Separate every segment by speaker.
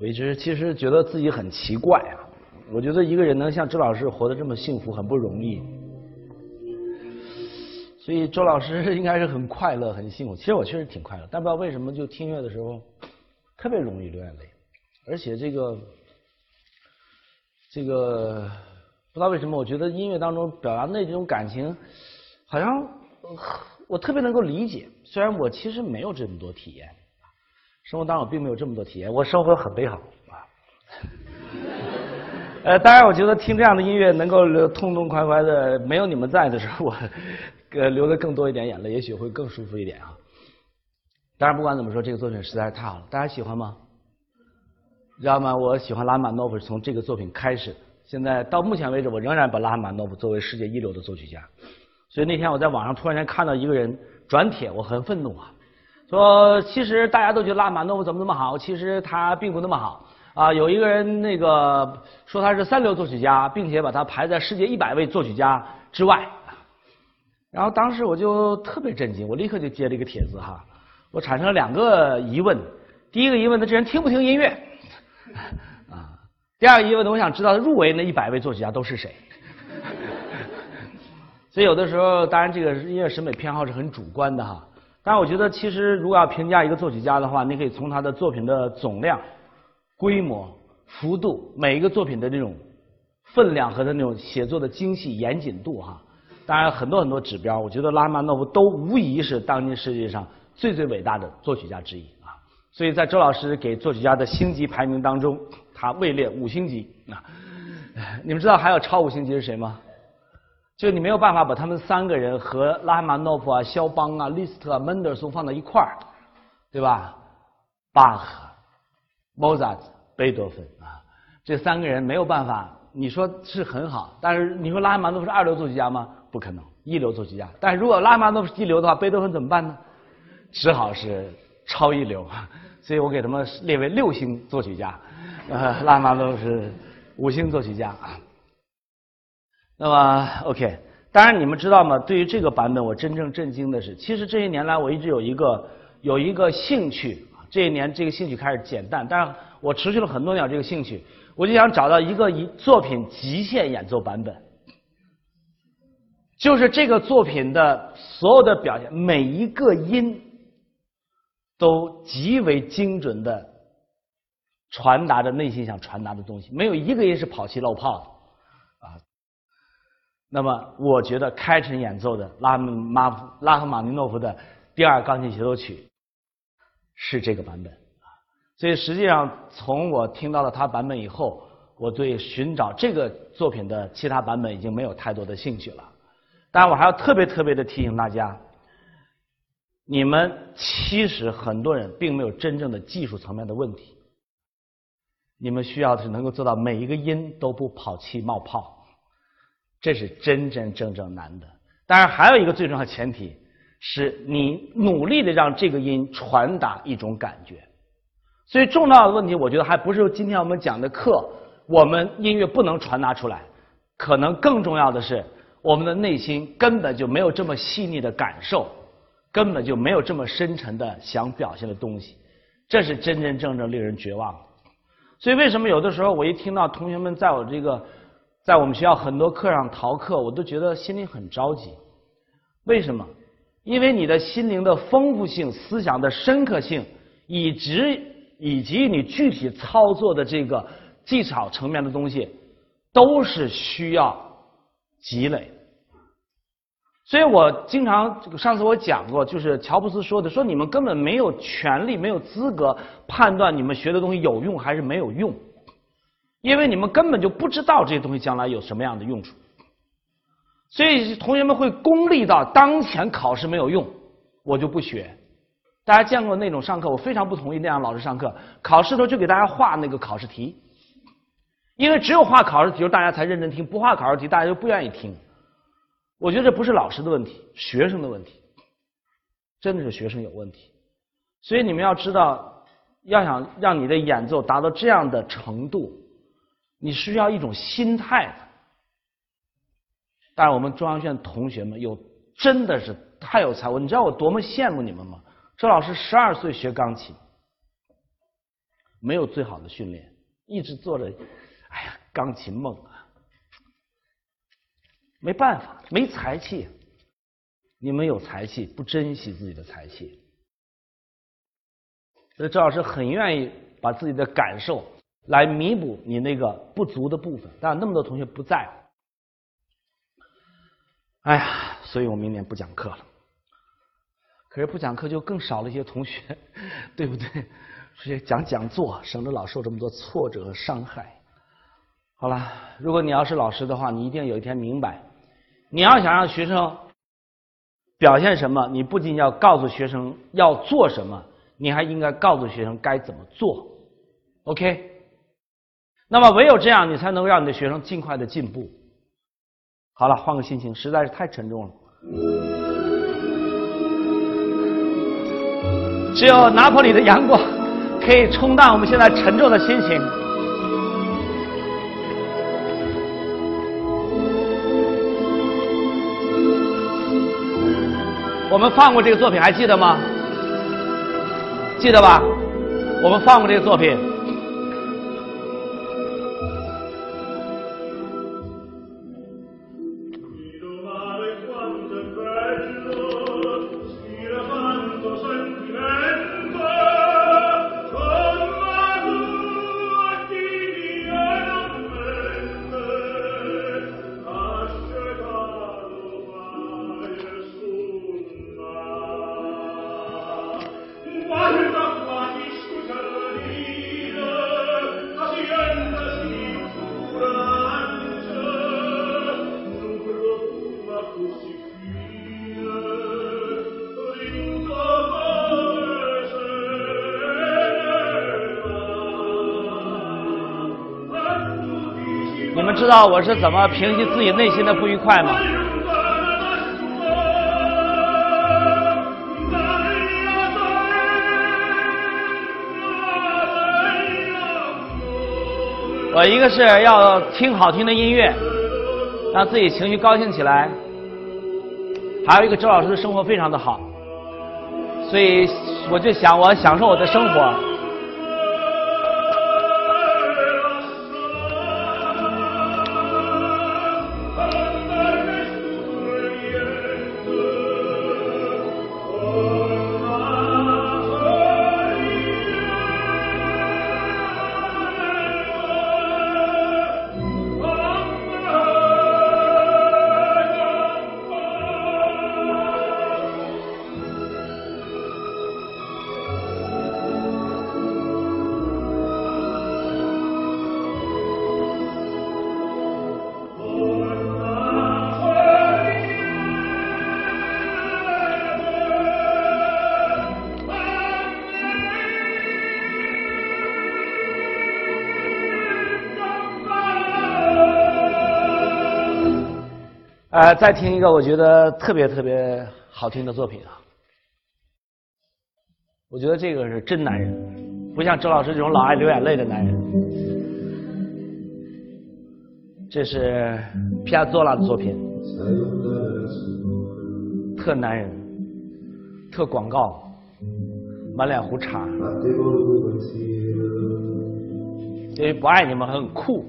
Speaker 1: 我一直其实觉得自己很奇怪啊，我觉得一个人能像周老师活得这么幸福很不容易，所以周老师应该是很快乐很幸福。其实我确实挺快乐，但不知道为什么就听乐的时候特别容易流眼泪，而且这个这个不知道为什么，我觉得音乐当中表达那种感情，好像我特别能够理解，虽然我其实没有这么多体验。生活当中我并没有这么多体验，我生活很美好啊。呃，当然，我觉得听这样的音乐能够痛痛快快的，没有你们在的时候，我呃流的更多一点眼泪，也许会更舒服一点啊。当然，不管怎么说，这个作品实在是太好了，大家喜欢吗？知道吗？我喜欢拉玛诺夫是从这个作品开始，现在到目前为止，我仍然把拉玛诺夫作为世界一流的作曲家。所以那天我在网上突然间看到一个人转帖，我很愤怒啊。说，其实大家都觉得拉玛诺夫怎么那么好，其实他并不那么好啊。有一个人那个说他是三流作曲家，并且把他排在世界一百位作曲家之外。然后当时我就特别震惊，我立刻就接了一个帖子哈，我产生了两个疑问：第一个疑问，他这人听不听音乐？啊，第二个疑问呢，我想知道他入围那一百位作曲家都是谁。所以有的时候，当然这个音乐审美偏好是很主观的哈。但我觉得，其实如果要评价一个作曲家的话，你可以从他的作品的总量、规模、幅度，每一个作品的这种分量和他那种写作的精细严谨度哈。当然，很多很多指标，我觉得拉曼诺夫都无疑是当今世界上最最伟大的作曲家之一啊。所以在周老师给作曲家的星级排名当中，他位列五星级啊。你们知道还有超五星级是谁吗？就你没有办法把他们三个人和拉赫玛诺夫啊、肖邦啊、利斯特啊、门德尔松放到一块儿，对吧？巴赫、莫扎特、贝多芬啊，这三个人没有办法。你说是很好，但是你说拉赫玛诺夫是二流作曲家吗？不可能，一流作曲家。但是如果拉赫玛诺夫是一流的话，贝多芬怎么办呢？只好是超一流。所以我给他们列为六星作曲家，呃，拉赫玛诺夫是五星作曲家啊。那么，OK，当然你们知道吗？对于这个版本，我真正震惊的是，其实这些年来我一直有一个有一个兴趣，这一年这个兴趣开始减淡，但是我持续了很多年这个兴趣，我就想找到一个一作品极限演奏版本，就是这个作品的所有的表现，每一个音都极为精准的传达着内心想传达的东西，没有一个音是跑气漏泡的。那么，我觉得开尘演奏的拉马拉赫玛尼诺夫的第二钢琴协奏曲是这个版本。所以实际上，从我听到了他版本以后，我对寻找这个作品的其他版本已经没有太多的兴趣了。当然，我还要特别特别的提醒大家，你们其实很多人并没有真正的技术层面的问题，你们需要的是能够做到每一个音都不跑气冒泡。这是真真正正难的。当然，还有一个最重要的前提，是你努力的让这个音传达一种感觉。所以，重要的问题，我觉得还不是今天我们讲的课，我们音乐不能传达出来。可能更重要的是，我们的内心根本就没有这么细腻的感受，根本就没有这么深沉的想表现的东西。这是真真正正令人绝望。所以，为什么有的时候我一听到同学们在我这个。在我们学校很多课上逃课，我都觉得心里很着急。为什么？因为你的心灵的丰富性、思想的深刻性，以及以及你具体操作的这个技巧层面的东西，都是需要积累。所以我经常上次我讲过，就是乔布斯说的，说你们根本没有权利、没有资格判断你们学的东西有用还是没有用。因为你们根本就不知道这些东西将来有什么样的用处，所以同学们会功利到当前考试没有用，我就不学。大家见过那种上课，我非常不同意那样老师上课，考试的时候就给大家画那个考试题，因为只有画考试题，大家才认真听；不画考试题，大家就不愿意听。我觉得这不是老师的问题，学生的问题，真的是学生有问题。所以你们要知道，要想让你的演奏达到这样的程度。你需要一种心态，但是我们中央学院同学们有真的是太有才华，你知道我多么羡慕你们吗？周老师十二岁学钢琴，
Speaker 2: 没有最好的训练，一直做着，哎呀，钢琴梦啊，没办法，没才气。你们有才气，不珍惜自己的才气。所以赵老师很愿意把自己的感受来弥补你那个不足的部分，但那么多同学不在，哎呀，所以我明年不讲课了。可是不讲课就更少了一些同学，对不对？所以讲讲座，省得老受这么多挫折和伤害。好了，如果你要是老师的话，你一定有一天明白，你要想让学生表现什么，你不仅要告诉学生要做什么，你还应该告诉学生该怎么做。OK？那么唯有这样，你才能让你的学生尽快的进步。好了，换个心情，实在是太沉重了。只有拿破里的阳光可以冲淡我们现在沉重的心情。我们放过这个作品，还记得吗？记得吧？我们放过这个作品。知道我是怎么平息自己内心的不愉快吗？我一个是要听好听的音乐，让自己情绪高兴起来；还有一个周老师的生活非常的好，所以我就想我享受我的生活。呃，再听一个我觉得特别特别好听的作品啊！我觉得这个是真男人，不像周老师这种老爱流眼泪的男人。这是皮亚佐拉的作品，特男人，特广告，满脸胡茬，因为不爱你们很酷。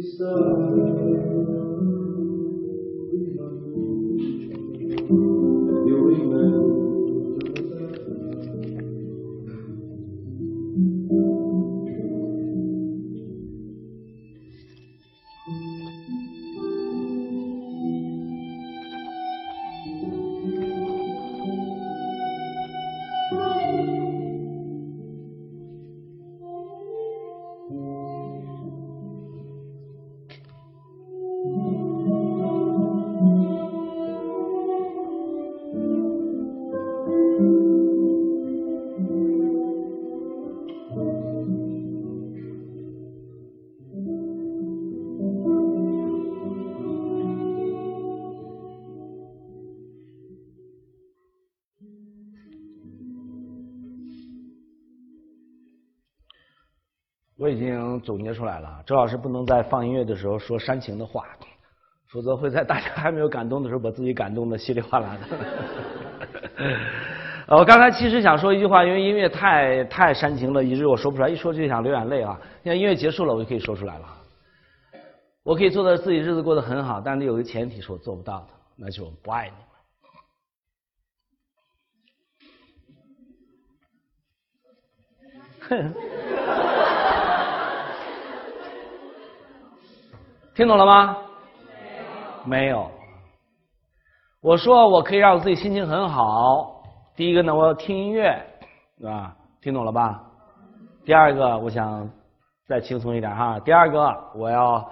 Speaker 1: So. 已经总结出来了，周老师不能在放音乐的时候说煽情的话，否则会在大家还没有感动的时候把自己感动的稀里哗啦的。我刚才其实想说一句话，因为音乐太太煽情了，以致我说不出来，一说就想流眼泪啊。现在音乐结束了，我就可以说出来了。我可以做到自己日子过得很好，但是有一个前提是我做不到的，那就是我不爱你们。哼。听懂了吗？没有。我说我可以让我自己心情很好。第一个呢，我要听音乐，啊？听懂了吧？第二个，我想再轻松一点哈。第二个，我要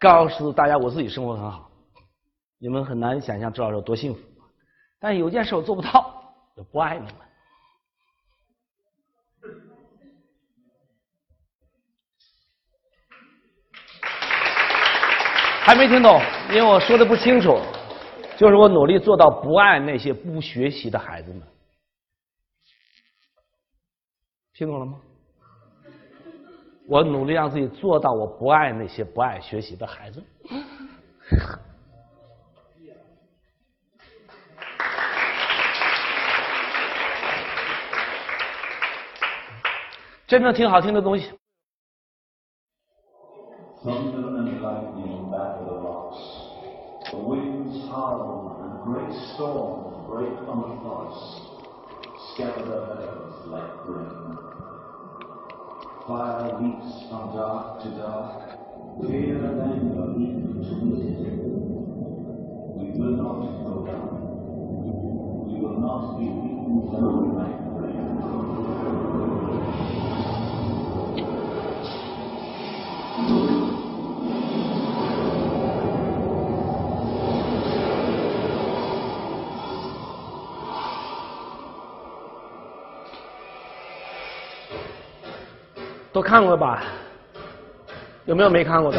Speaker 1: 告诉大家我自己生活很好。你们很难想象周老师有多幸福，但有件事我做不到，我不爱你们。还没听懂，因为我说的不清楚。就是我努力做到不爱那些不学习的孩子们，听懂了吗？我努力让自己做到我不爱那些不爱学习的孩子。真正听好听的东西。
Speaker 3: The winds howl, and great storms break on the forest, scatter the meadows like rain. Fire leaps from dark to dark, fear and anger leap to meet. We will not go down. We will not be beaten by
Speaker 1: 都看过吧？有没有没看过的？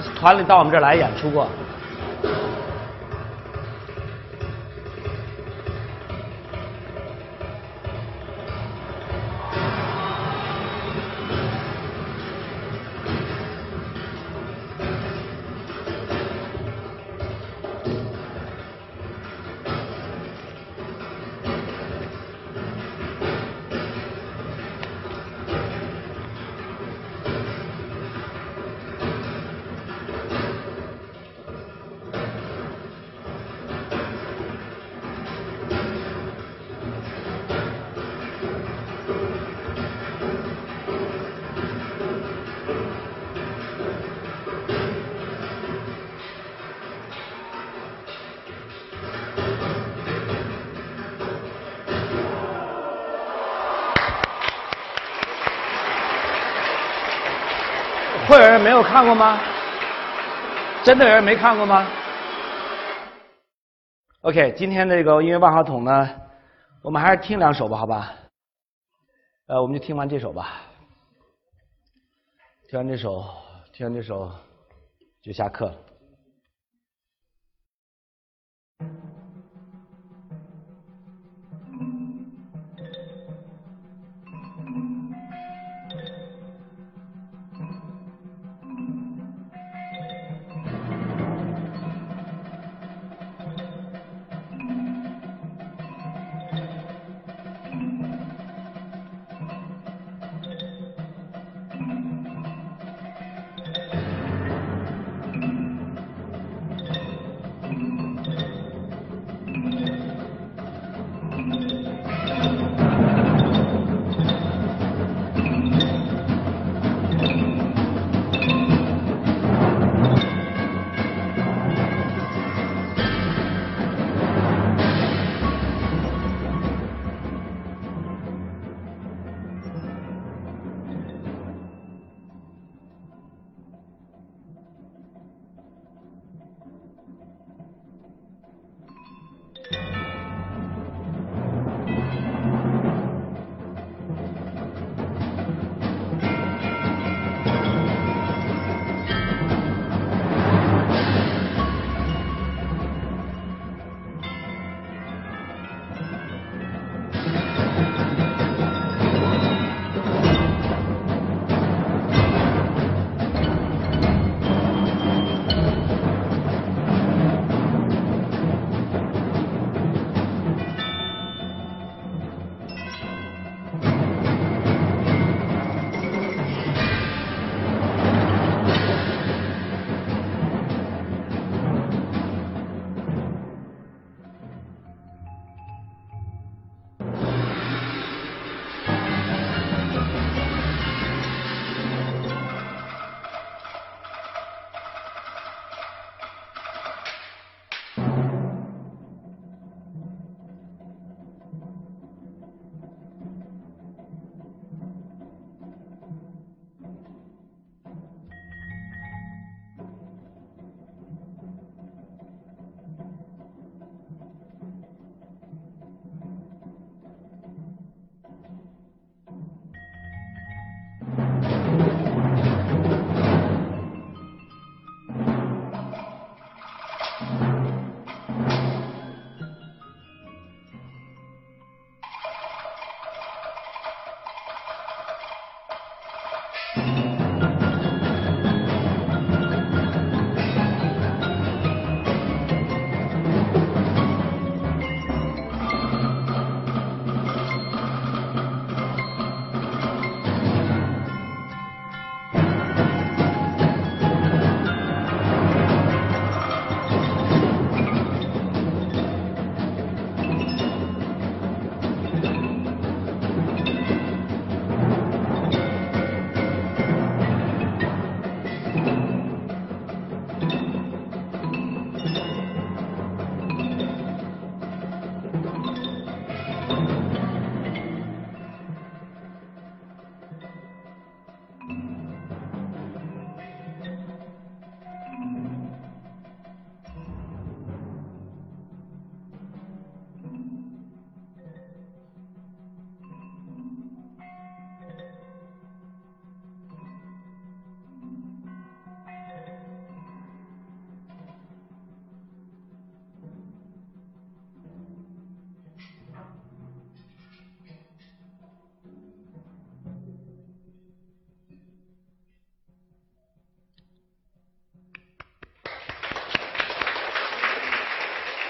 Speaker 1: 团里到我们这儿来演出过。没有看过吗？真的有人没看过吗？OK，今天这个音乐万花筒呢，我们还是听两首吧，好吧？呃，我们就听完这首吧，听完这首，听完这首就下课了。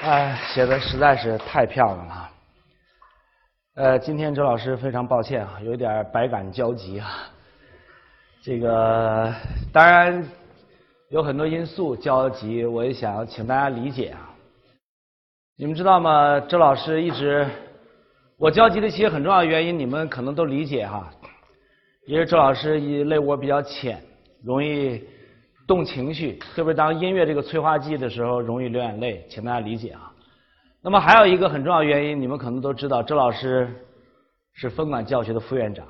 Speaker 1: 哎，写的实在是太漂亮了。呃，今天周老师非常抱歉啊，有点百感交集啊。这个当然有很多因素交集，我也想请大家理解啊。你们知道吗？周老师一直我交集的其实很重要的原因，你们可能都理解哈。因为周老师一泪窝比较浅，容易动情绪，特别当音乐这个催化剂的时候，容易流眼泪，请大家理解啊。那么还有一个很重要原因，你们可能都知道，周老师是分管教学的副院长，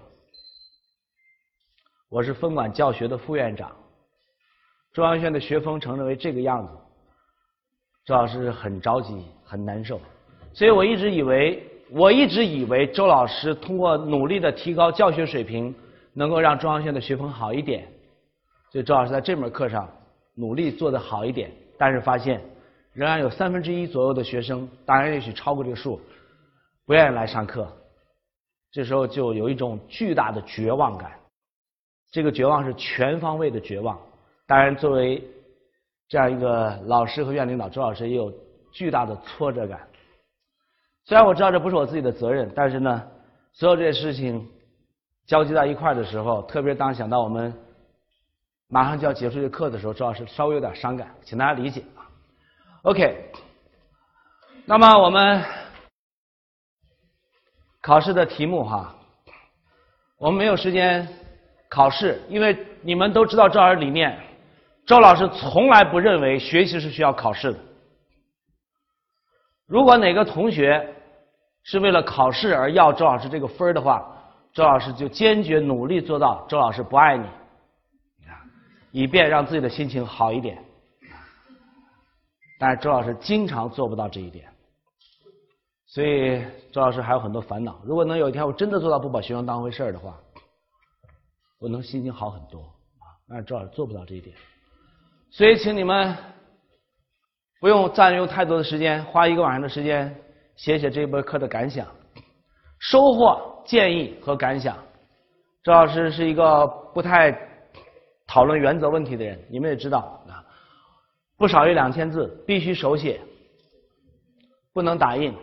Speaker 1: 我是分管教学的副院长。中央院的学风成为这个样子，周老师很着急，很难受。所以我一直以为，我一直以为周老师通过努力的提高教学水平，能够让中央院的学风好一点。所以周老师在这门课上努力做得好一点，但是发现。仍然有三分之一左右的学生，当然也许超过这个数，不愿意来上课。这时候就有一种巨大的绝望感，这个绝望是全方位的绝望。当然，作为这样一个老师和院领导，周老师也有巨大的挫折感。虽然我知道这不是我自己的责任，但是呢，所有这些事情交集到一块儿的时候，特别当想到我们马上就要结束这课的时候，周老师稍微有点伤感，请大家理解啊。OK，那么我们考试的题目哈，我们没有时间考试，因为你们都知道这儿理念，周老师从来不认为学习是需要考试的。如果哪个同学是为了考试而要周老师这个分儿的话，周老师就坚决努力做到周老师不爱你，以便让自己的心情好一点。但是周老师经常做不到这一点，所以周老师还有很多烦恼。如果能有一天我真的做到不把学生当回事儿的话，我能心情好很多啊。但是周老师做不到这一点，所以请你们不用占用太多的时间，花一个晚上的时间写写这门课的感想、收获、建议和感想。周老师是一个不太讨论原则问题的人，你们也知道啊。不少于两千字，必须手写，不能打印。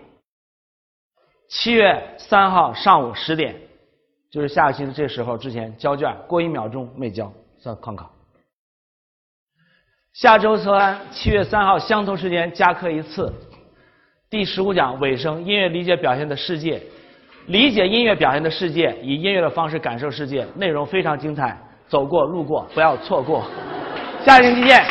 Speaker 1: 七月三号上午十点，就是下个星期这时候之前交卷，过一秒钟没交算旷考。下周三七月三号相同时间加课一次，第十五讲尾声音乐理解表现的世界，理解音乐表现的世界，以音乐的方式感受世界，内容非常精彩，走过路过不要错过。下星期见。